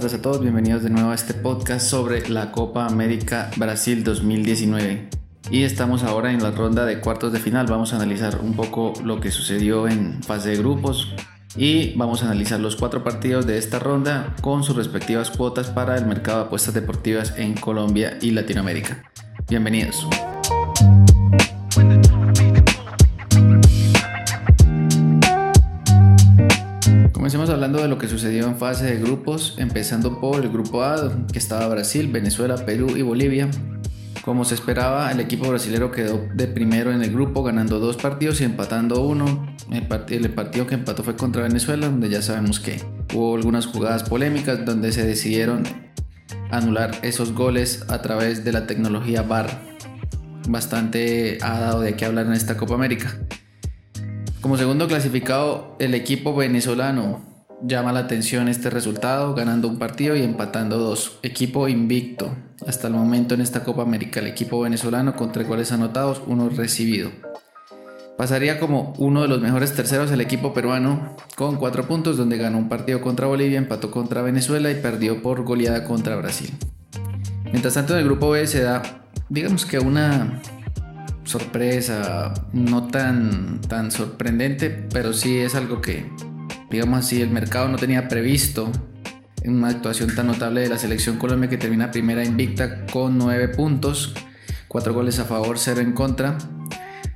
tardes a todos, bienvenidos de nuevo a este podcast sobre la Copa América Brasil 2019. Y estamos ahora en la ronda de cuartos de final, vamos a analizar un poco lo que sucedió en fase de grupos y vamos a analizar los cuatro partidos de esta ronda con sus respectivas cuotas para el mercado de apuestas deportivas en Colombia y Latinoamérica. Bienvenidos. Comencemos hablando de lo que sucedió en fase de grupos, empezando por el grupo A, que estaba Brasil, Venezuela, Perú y Bolivia. Como se esperaba, el equipo brasilero quedó de primero en el grupo, ganando dos partidos y empatando uno. El, partido que empató fue contra Venezuela, donde ya sabemos que hubo algunas jugadas polémicas donde se decidieron anular esos goles a través de la tecnología VAR. Bastante ha dado de qué hablar en esta Copa América. Como segundo clasificado, el equipo venezolano llama la atención este resultado, ganando un partido y empatando dos. Equipo invicto hasta el momento en esta Copa América, el equipo venezolano con tres goles anotados, uno recibido. Pasaría como uno de los mejores terceros el equipo peruano con cuatro puntos, donde ganó un partido contra Bolivia, empató contra Venezuela y perdió por goleada contra Brasil. Mientras tanto, en el grupo B se da, digamos que una sorpresa, no tan, tan sorprendente, pero sí es algo que, digamos así, el mercado no tenía previsto una actuación tan notable de la selección Colombia que termina primera invicta con 9 puntos, 4 goles a favor, 0 en contra.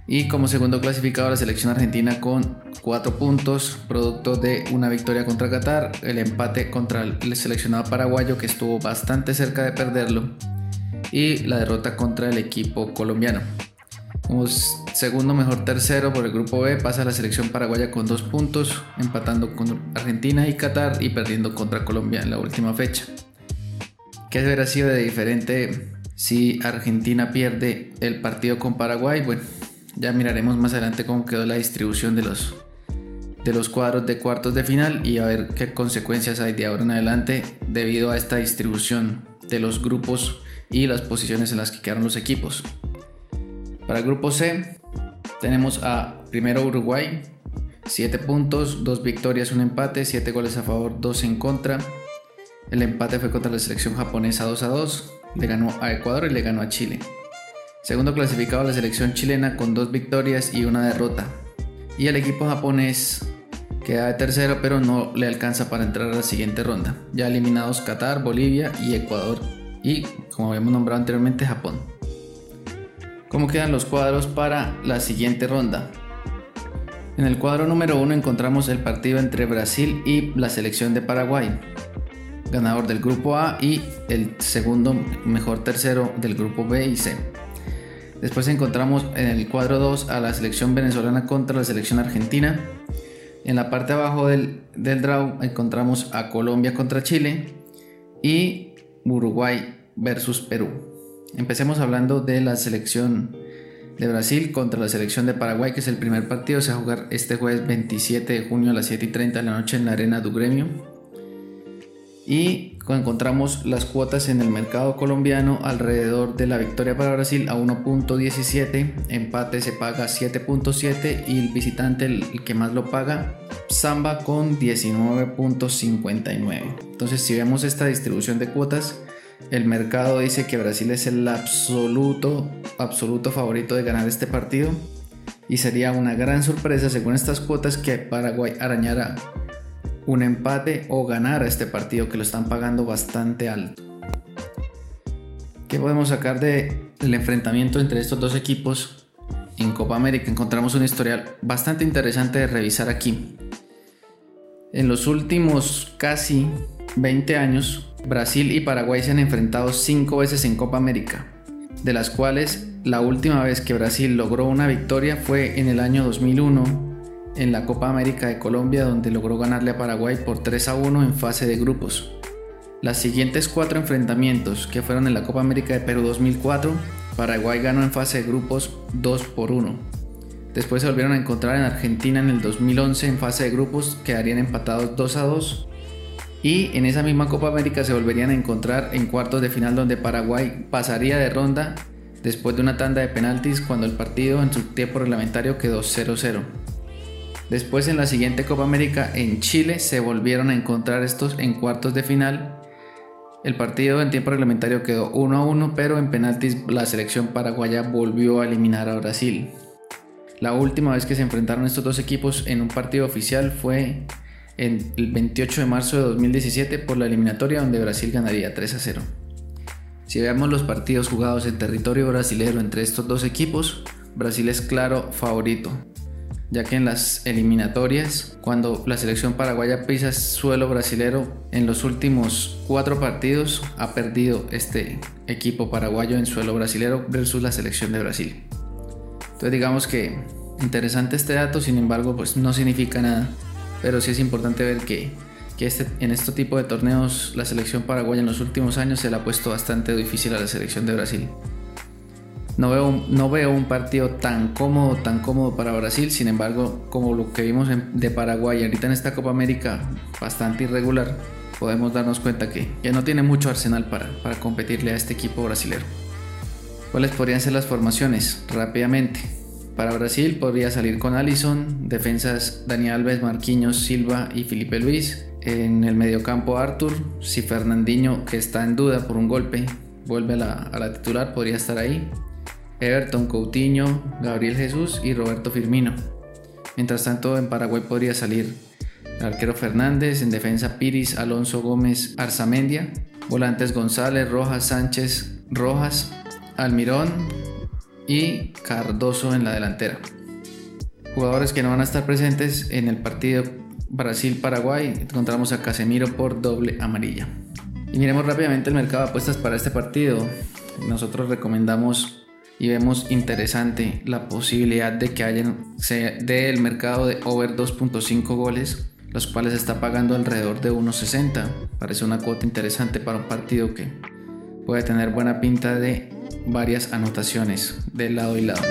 Y como segundo clasificado la selección argentina con 4 puntos, producto de una victoria contra Qatar, el empate contra el seleccionado paraguayo que estuvo bastante cerca de perderlo y la derrota contra el equipo colombiano. Como segundo mejor tercero por el grupo B pasa la selección paraguaya con dos puntos, empatando con Argentina y Qatar y perdiendo contra Colombia en la última fecha. ¿Qué hubiera sido de diferente si Argentina pierde el partido con Paraguay? Bueno, ya miraremos más adelante cómo quedó la distribución de los, de los cuadros de cuartos de final y a ver qué consecuencias hay de ahora en adelante debido a esta distribución de los grupos y las posiciones en las que quedaron los equipos. Para el grupo C tenemos a primero Uruguay, 7 puntos, 2 victorias, 1 empate, 7 goles a favor, 2 en contra. El empate fue contra la selección japonesa 2 a 2, le ganó a Ecuador y le ganó a Chile. Segundo clasificado la selección chilena con 2 victorias y una derrota. Y el equipo japonés queda de tercero pero no le alcanza para entrar a la siguiente ronda. Ya eliminados Qatar, Bolivia y Ecuador. Y como habíamos nombrado anteriormente Japón cómo quedan los cuadros para la siguiente ronda. En el cuadro número 1 encontramos el partido entre Brasil y la selección de Paraguay, ganador del grupo A y el segundo mejor tercero del grupo B y C. Después encontramos en el cuadro 2 a la selección venezolana contra la selección argentina. En la parte abajo del, del draw encontramos a Colombia contra Chile y Uruguay versus Perú. Empecemos hablando de la selección de Brasil contra la selección de Paraguay, que es el primer partido. Se va a jugar este jueves 27 de junio a las 7 y 30 de la noche en la Arena du Gremio. Y encontramos las cuotas en el mercado colombiano alrededor de la victoria para Brasil a 1.17, empate se paga 7.7 y el visitante el que más lo paga Samba con 19.59. Entonces si vemos esta distribución de cuotas el mercado dice que Brasil es el absoluto, absoluto favorito de ganar este partido. Y sería una gran sorpresa, según estas cuotas, que Paraguay arañara un empate o ganara este partido que lo están pagando bastante alto. ¿Qué podemos sacar del enfrentamiento entre estos dos equipos en Copa América? Encontramos un historial bastante interesante de revisar aquí. En los últimos casi 20 años, Brasil y Paraguay se han enfrentado cinco veces en Copa América, de las cuales la última vez que Brasil logró una victoria fue en el año 2001 en la Copa América de Colombia donde logró ganarle a Paraguay por 3 a 1 en fase de grupos. Las siguientes cuatro enfrentamientos que fueron en la Copa América de Perú 2004, Paraguay ganó en fase de grupos 2 por 1. Después se volvieron a encontrar en Argentina en el 2011 en fase de grupos, quedarían empatados 2 a 2 y en esa misma Copa América se volverían a encontrar en cuartos de final donde Paraguay pasaría de ronda después de una tanda de penaltis cuando el partido en su tiempo reglamentario quedó 0-0. Después en la siguiente Copa América en Chile se volvieron a encontrar estos en cuartos de final El partido en tiempo reglamentario quedó 1 a 1, pero en penaltis la selección paraguaya volvió a eliminar a Brasil. La última vez que se enfrentaron estos dos equipos en un partido oficial fue el 28 de marzo de 2017 por la eliminatoria donde Brasil ganaría 3 a 0. Si vemos los partidos jugados en territorio brasileño entre estos dos equipos, Brasil es claro favorito, ya que en las eliminatorias, cuando la selección paraguaya pisa suelo brasilero, en los últimos cuatro partidos ha perdido este equipo paraguayo en suelo brasilero versus la selección de Brasil. Entonces digamos que interesante este dato, sin embargo pues no significa nada, pero sí es importante ver que, este, en este tipo de torneos la selección paraguaya en los últimos años se le ha puesto bastante difícil a la selección de Brasil. No veo, no veo un partido tan cómodo, tan cómodo para Brasil, sin embargo, como lo que vimos de Paraguay ahorita en esta Copa América, bastante irregular, podemos darnos cuenta que, que no tiene mucho arsenal para, para competirle a este equipo brasileño. ¿Cuáles podrían ser las formaciones? Rápidamente. Para Brasil podría salir con Allison, defensas Daniel Alves, Marquinhos, Silva y Felipe Luis. En el mediocampo Arthur, si Fernandinho, que está en duda por un golpe, vuelve a la, a la titular, podría estar ahí. Everton, Coutinho, Gabriel Jesús y Roberto Firmino. Mientras tanto, en Paraguay podría salir el arquero Fernández, en defensa Piris, Alonso Gómez, Arzamendia, volantes González, Rojas, Sánchez, Rojas, Almirón y Cardoso en la delantera. Jugadores que no van a estar presentes en el partido Brasil-Paraguay, encontramos a Casemiro por doble amarilla. Y miremos rápidamente el mercado de apuestas para este partido. Nosotros recomendamos y vemos interesante la posibilidad de que haya se dé el mercado de over 2.5 goles, los cuales está pagando alrededor de 1.60. Parece una cuota interesante para un partido que puede tener buena pinta de varias anotaciones de lado y lado.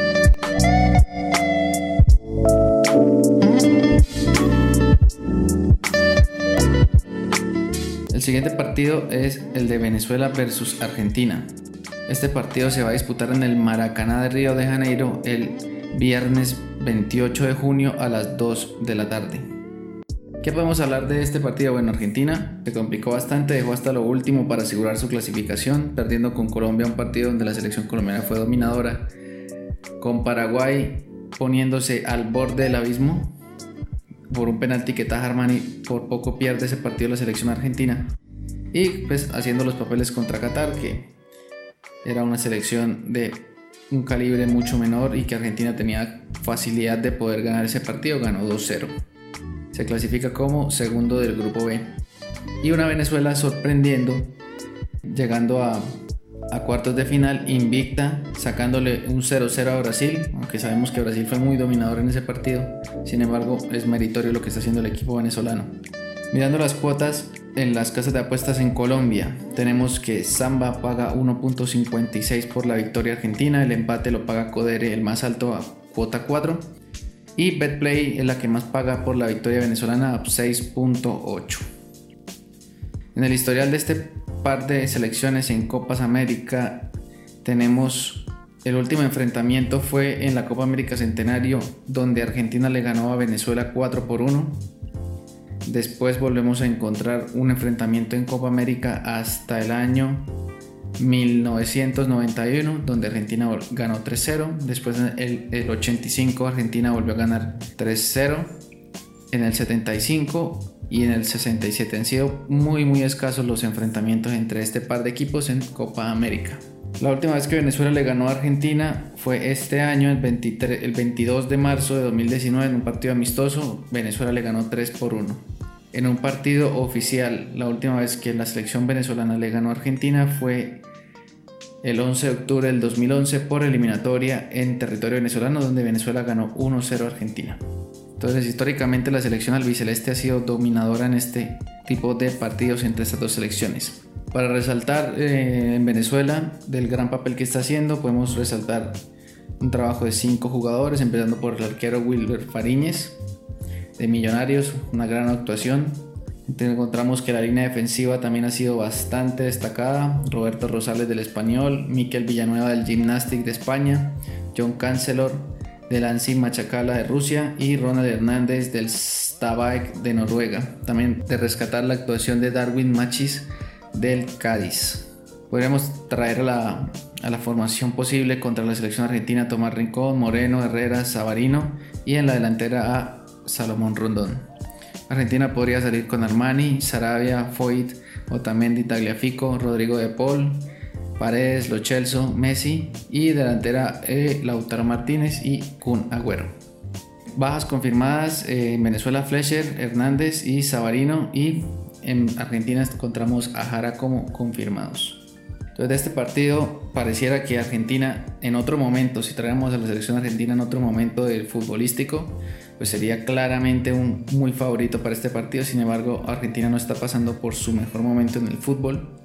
El siguiente partido es el de Venezuela versus Argentina. Este partido se va a disputar en el Maracaná de Río de Janeiro el viernes 28 de junio a las 2 de la tarde. ¿Qué podemos hablar de este partido? Bueno, Argentina se complicó bastante, dejó hasta lo último para asegurar su clasificación, perdiendo con Colombia un partido donde la selección colombiana fue dominadora, con Paraguay poniéndose al borde del abismo por un penalti que Taja Armani por poco pierde ese partido la selección argentina y pues haciendo los papeles contra Qatar que era una selección de un calibre mucho menor y que Argentina tenía facilidad de poder ganar ese partido, ganó 2-0. Se clasifica como segundo del grupo B. Y una Venezuela sorprendiendo, llegando a, cuartos de final invicta, sacándole un 0-0 a Brasil, aunque sabemos que Brasil fue muy dominador en ese partido. Sin embargo, es meritorio lo que está haciendo el equipo venezolano. Mirando las cuotas, en las casas de apuestas en Colombia tenemos que Samba paga 1.56 por la victoria argentina, el empate lo paga Codere el más alto a cuota 4 y Betplay es la que más paga por la victoria venezolana a 6.8. En el historial de este par de selecciones en Copas América tenemos el último enfrentamiento fue en la Copa América Centenario donde Argentina le ganó a Venezuela 4 por 1 Después volvemos a encontrar un enfrentamiento en Copa América hasta el año 1991, donde Argentina ganó 3-0. Después en el, 85 Argentina volvió a ganar 3-0. En el 75 y en el 67 han sido muy muy escasos los enfrentamientos entre este par de equipos en Copa América. La última vez que Venezuela le ganó a Argentina fue este año, el, 23, el 22 de marzo de 2019, en un partido amistoso. Venezuela le ganó 3 por 1 en un partido oficial. La última vez que la selección venezolana le ganó a Argentina fue el 11 de octubre del 2011 por eliminatoria en territorio venezolano donde Venezuela ganó 1-0 a Argentina. Entonces históricamente la selección albiceleste ha sido dominadora en este tipo de partidos entre estas dos selecciones. Para resaltar eh, en Venezuela del gran papel que está haciendo podemos resaltar un trabajo de cinco jugadores empezando por el arquero Wilber Fariñez, de Millonarios, una gran actuación. Encontramos que la línea defensiva también ha sido bastante destacada. Roberto Rosales del Español, Miquel Villanueva del Gymnastic de España, John Cancelor del Ansi Machacala de Rusia y Ronald Hernández del Stabæk de Noruega. También de rescatar la actuación de Darwin Machis del Cádiz. Podríamos traer a la, a la formación posible contra la selección argentina Tomás Rincón, Moreno, Herrera, Savarino y en la delantera a Salomón Rondón. Argentina podría salir con Armani, Sarabia, Foyt, Otamendi, Tagliafico, Rodrigo de Paul, Paredes, Lo Celso, Messi y delantera eh, Lautaro Martínez y Kun Agüero. Bajas confirmadas en Venezuela Fletcher, Hernández y Savarino y en Argentina encontramos a Jara como confirmados. Entonces de este partido pareciera que Argentina en otro momento, si traemos a la selección argentina en otro momento del futbolístico, pues sería claramente un muy favorito para este partido. Sin embargo, Argentina no está pasando por su mejor momento en el fútbol.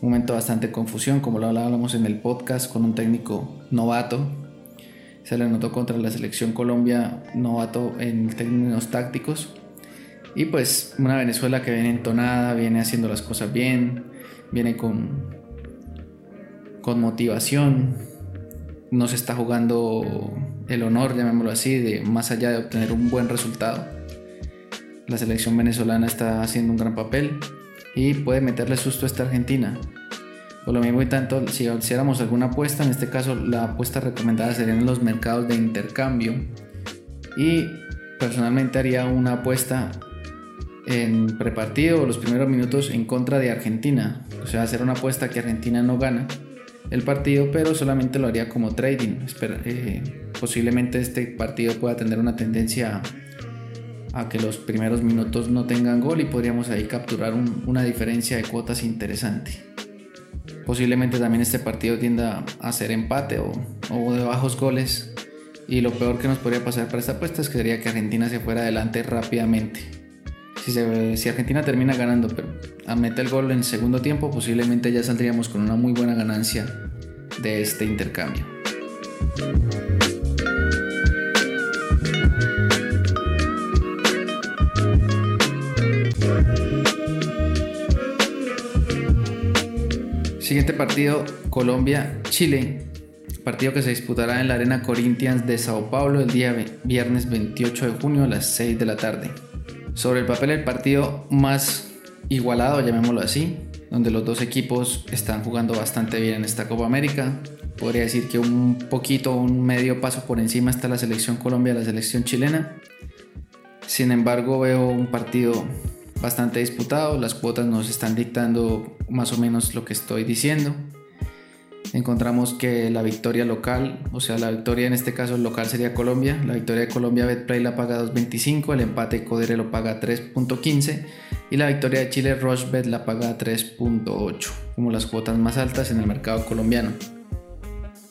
Un momento bastante confusión, como lo hablábamos en el podcast, con un técnico novato. Se le notó contra la selección Colombia novato en términos tácticos. Y pues una Venezuela que viene entonada, viene haciendo las cosas bien, viene con, con motivación, no se está jugando el honor, llamémoslo así, de más allá de obtener un buen resultado. La selección venezolana está haciendo un gran papel y puede meterle susto a esta Argentina. Por lo mismo y tanto, si hiciéramos alguna apuesta, en este caso la apuesta recomendada sería en los mercados de intercambio. Y personalmente haría una apuesta en prepartido o los primeros minutos en contra de Argentina. O sea, hacer una apuesta que Argentina no gana el partido, pero solamente lo haría como trading. Eh, posiblemente este partido pueda tener una tendencia a, que los primeros minutos no tengan gol y podríamos ahí capturar una diferencia de cuotas interesante. Posiblemente también este partido tienda a ser empate o, o de bajos goles. Y lo peor que nos podría pasar para esta apuesta es que sería que Argentina se fuera adelante rápidamente. Si, Argentina termina ganando, pero a meter el gol en segundo tiempo, posiblemente ya saldríamos con una muy buena ganancia de este intercambio. Siguiente partido, Colombia-Chile. Partido que se disputará en la Arena Corinthians de Sao Paulo el día viernes 28 de junio a las 6 de la tarde. Sobre el papel, el partido más igualado, llamémoslo así, donde los dos equipos están jugando bastante bien en esta Copa América. Podría decir que un poquito, un medio paso por encima está la selección Colombia, la selección chilena. Sin embargo, veo un partido bastante disputado, las cuotas nos están dictando más o menos lo que estoy diciendo encontramos que la victoria local, o sea, la victoria en este caso local sería Colombia, la victoria de Colombia Betplay la paga 2.25, el empate Codere lo paga 3.15 y la victoria de Chile Rochebet la paga 3.8, como las cuotas más altas en el mercado colombiano.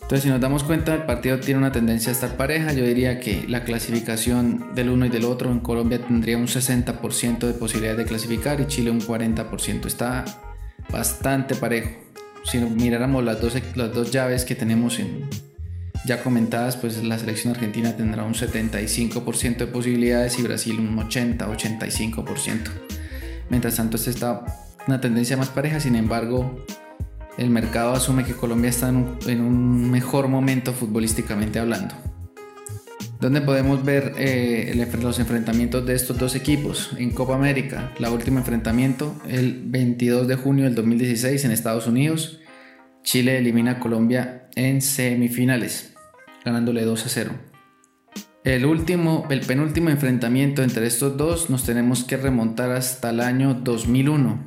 Entonces, si nos damos cuenta, el partido tiene una tendencia a estar pareja. Yo diría que la clasificación del uno y del otro en Colombia tendría un 60% de posibilidad de clasificar y Chile un 40%. Está bastante parejo si miráramos las dos, las dos llaves que tenemos en, ya comentadas, pues la selección argentina tendrá un 75% de posibilidades y Brasil un 80-85%. Mientras tanto, esta está una tendencia más pareja, sin embargo, el mercado asume que Colombia está en un, mejor momento futbolísticamente hablando. ¿Dónde podemos ver eh, los enfrentamientos de estos dos equipos? En Copa América, la último enfrentamiento el 22 de junio del 2016 en Estados Unidos. Chile elimina a Colombia en semifinales, ganándole 2 a 0. El último, el penúltimo enfrentamiento entre estos dos nos tenemos que remontar hasta el año 2001.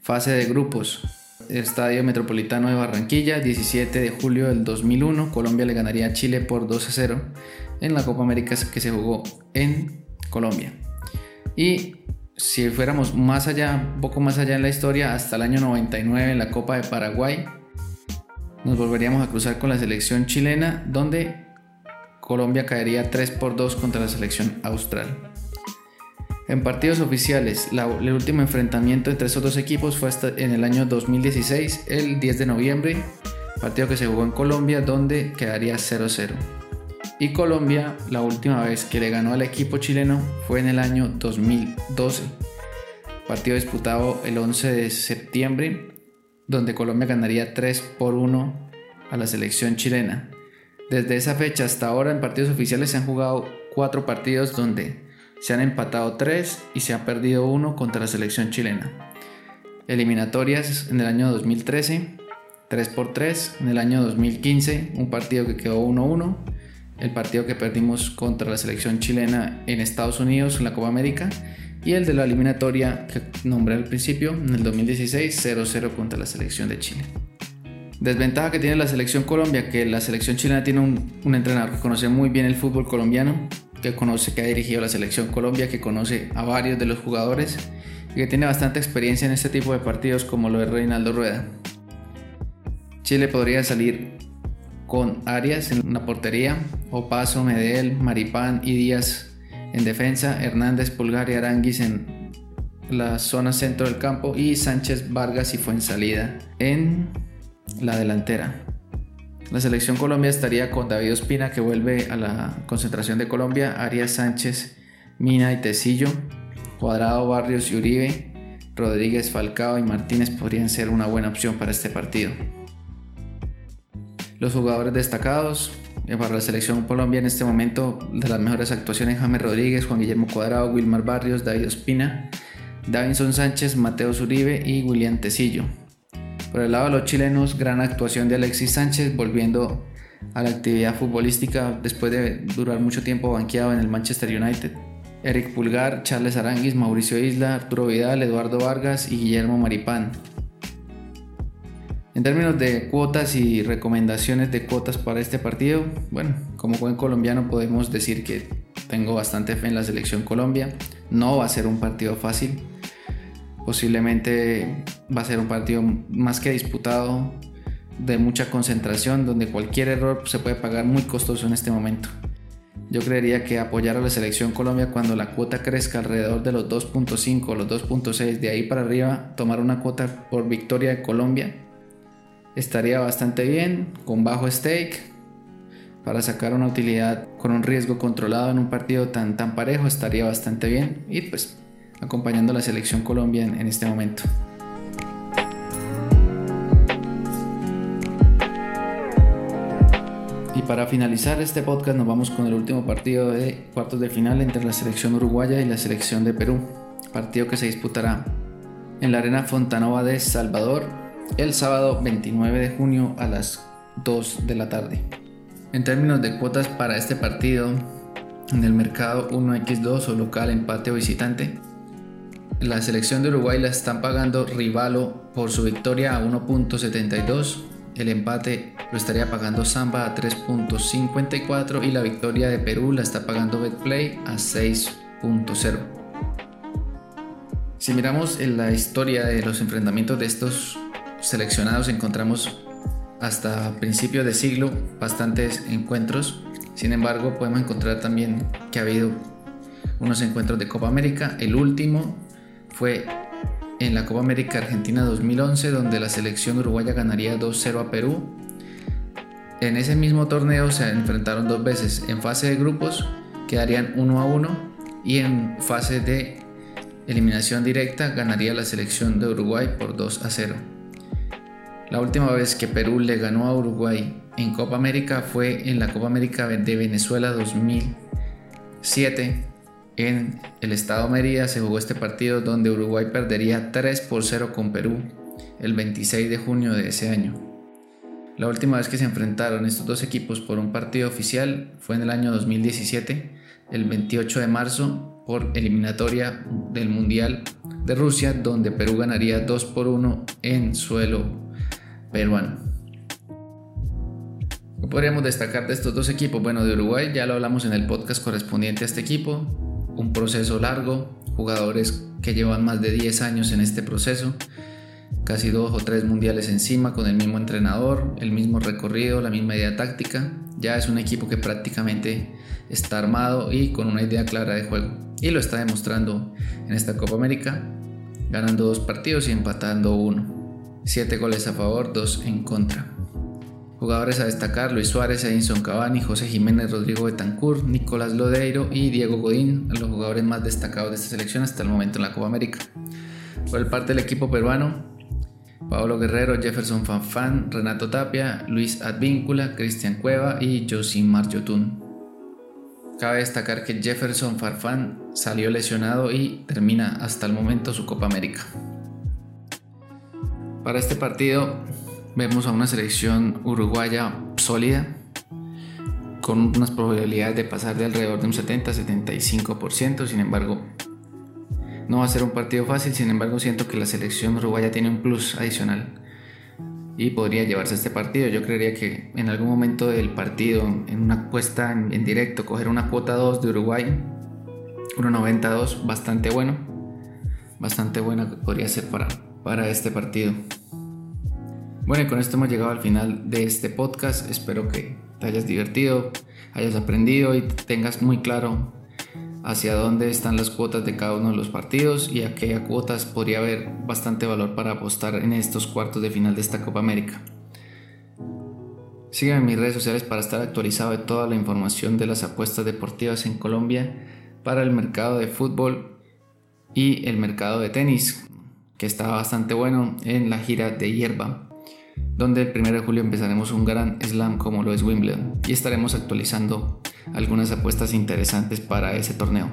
Fase de grupos. Estadio Metropolitano de Barranquilla, 17 de julio del 2001. Colombia le ganaría a Chile por 2 a 0 en la Copa América que se jugó en Colombia. Y si fuéramos más allá, un poco más allá en la historia, hasta el año 99 en la Copa de Paraguay, nos volveríamos a cruzar con la selección chilena, donde Colombia caería 3 por 2 contra la selección austral. En partidos oficiales, el último enfrentamiento entre esos dos equipos fue hasta en el año 2016, el 10 de noviembre, partido que se jugó en Colombia, donde quedaría 0-0 y Colombia la última vez que le ganó al equipo chileno fue en el año 2012. Partido disputado el 11 de septiembre, donde Colombia ganaría 3 por 1 a la selección chilena. Desde esa fecha hasta ahora en partidos oficiales se han jugado 4 partidos donde se han empatado 3 y se ha perdido 1 contra la selección chilena. eliminatorias en el año 2013, 3x3, en el año 2015 un partido que quedó 1-1, el partido que perdimos contra la selección chilena en Estados Unidos en la Copa América y el de la eliminatoria que nombré al principio en el 2016 0-0 contra la selección de Chile. Desventaja que tiene la selección Colombia, que la selección chilena tiene un, entrenador que conoce muy bien el fútbol colombiano, que conoce, que ha dirigido la selección Colombia, que conoce a varios de los jugadores y que tiene bastante experiencia en este tipo de partidos como lo es Reinaldo Rueda. Chile podría salir con Arias en la portería, Opaso, Medel, Maripán y Díaz en defensa, Hernández, Pulgar y Aranguis en la zona centro del campo y Sánchez Vargas y salida en la delantera. La selección Colombia estaría con David Ospina que vuelve a la concentración de Colombia, Arias Sánchez, Mina y Tecillo, Cuadrado, Barrios y Uribe, Rodríguez, Falcao y Martínez podrían ser una buena opción para este partido. Los jugadores destacados eh, para la selección Colombia en este momento de las mejores actuaciones James Rodríguez, Juan Guillermo Cuadrado, Wilmar Barrios, David Ospina, Davinson Sánchez, Mateo Zuribe y William Tecillo. Por el lado de los chilenos, gran actuación de Alexis Sánchez volviendo a la actividad futbolística después de durar mucho tiempo banqueado en el Manchester United. Eric Pulgar, Charles Aranguis, Mauricio Isla, Arturo Vidal, Eduardo Vargas y Guillermo Maripán. En términos de cuotas y recomendaciones de cuotas para este partido, bueno, como buen colombiano podemos decir que tengo bastante fe en la selección Colombia. No va a ser un partido fácil. Posiblemente va a ser un partido más que disputado, de mucha concentración, donde cualquier error se puede pagar muy costoso en este momento. Yo creería que apoyar a la selección Colombia cuando la cuota crezca alrededor de los 2.5 o los 2.6, de ahí para arriba, tomar una cuota por victoria de Colombia estaría bastante bien, con bajo stake, para sacar una utilidad con un riesgo controlado en un partido tan, tan parejo estaría bastante bien. Y pues acompañando a la selección Colombia en, este momento. Y para finalizar este podcast nos vamos con el último partido de cuartos de final entre la selección uruguaya y la selección de Perú, partido que se disputará en la Arena Fontanova de Salvador el sábado 29 de junio a las 2 de la tarde. En términos de cuotas para este partido, en el mercado 1x2 o local empate o visitante, la selección de Uruguay la están pagando Rivalo por su victoria a 1.72, el empate lo estaría pagando Samba a 3.54 y la victoria de Perú la está pagando Betplay a 6.0. Si miramos en la historia de los enfrentamientos de estos seleccionados encontramos hasta principios de siglo bastantes encuentros. Sin embargo, podemos encontrar también que ha habido unos encuentros de Copa América. El último fue en la Copa América Argentina 2011, donde la selección uruguaya ganaría 2-0 a Perú. En ese mismo torneo se enfrentaron dos veces. En fase de grupos quedarían 1 a 1 y en fase de eliminación directa ganaría la selección de Uruguay por 2 a 0. La última vez que Perú le ganó a Uruguay en Copa América fue en la Copa América de Venezuela 2007. En el estado Mérida se jugó este partido donde Uruguay perdería 3 por 0 con Perú el 26 de junio de ese año. La última vez que se enfrentaron estos dos equipos por un partido oficial fue en el año 2017, el 28 de marzo, por eliminatoria del Mundial de Rusia, donde Perú ganaría 2 por 1 en suelo peruano. ¿Qué podríamos destacar de estos dos equipos? Bueno, de Uruguay ya lo hablamos en el podcast correspondiente a este equipo. Un proceso largo, jugadores que llevan más de 10 años en este proceso, casi dos o tres mundiales encima con el mismo entrenador, el mismo recorrido, la misma idea táctica. Ya es un equipo que prácticamente está armado y con una idea clara de juego. Y lo está demostrando en esta Copa América, ganando dos partidos y empatando uno. 7 goles a favor, 2 en contra. Jugadores a destacar: Luis Suárez, Edinson Cavani, José Jiménez, Rodrigo Betancourt, Nicolás Lodeiro y Diego Godín, los jugadores más destacados de esta selección hasta el momento en la Copa América. Por el parte del equipo peruano, Pablo Guerrero, Jefferson Fanfan, Renato Tapia, Luis Advíncula, Cristian Cueva y Josimar Yotun. Cabe destacar que Jefferson Farfán salió lesionado y termina hasta el momento su Copa América. Para este partido vemos a una selección uruguaya sólida, con unas probabilidades de pasar de alrededor de un 70-75%, sin embargo, no va a ser un partido fácil, sin embargo siento que la selección uruguaya tiene un plus adicional y podría llevarse este partido. Yo creería que en algún momento del partido, en una apuesta en, directo, coger una cuota 2 de Uruguay, 1.92, bastante bueno, bastante buena podría ser para, para este partido. Bueno, y con esto hemos llegado al final de este podcast. Espero que te hayas divertido, hayas aprendido y tengas muy claro hacia dónde están las cuotas de cada uno de los partidos y a qué cuotas podría haber bastante valor para apostar en estos cuartos de final de esta Copa América. Sígueme en mis redes sociales para estar actualizado de toda la información de las apuestas deportivas en Colombia para el mercado de fútbol y el mercado de tenis, que está bastante bueno en la gira de hierba donde el 1 de julio empezaremos un gran slam como lo es Wimbledon y estaremos actualizando algunas apuestas interesantes para ese torneo.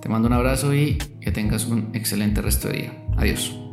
Te mando un abrazo y que tengas un excelente resto de día. Adiós.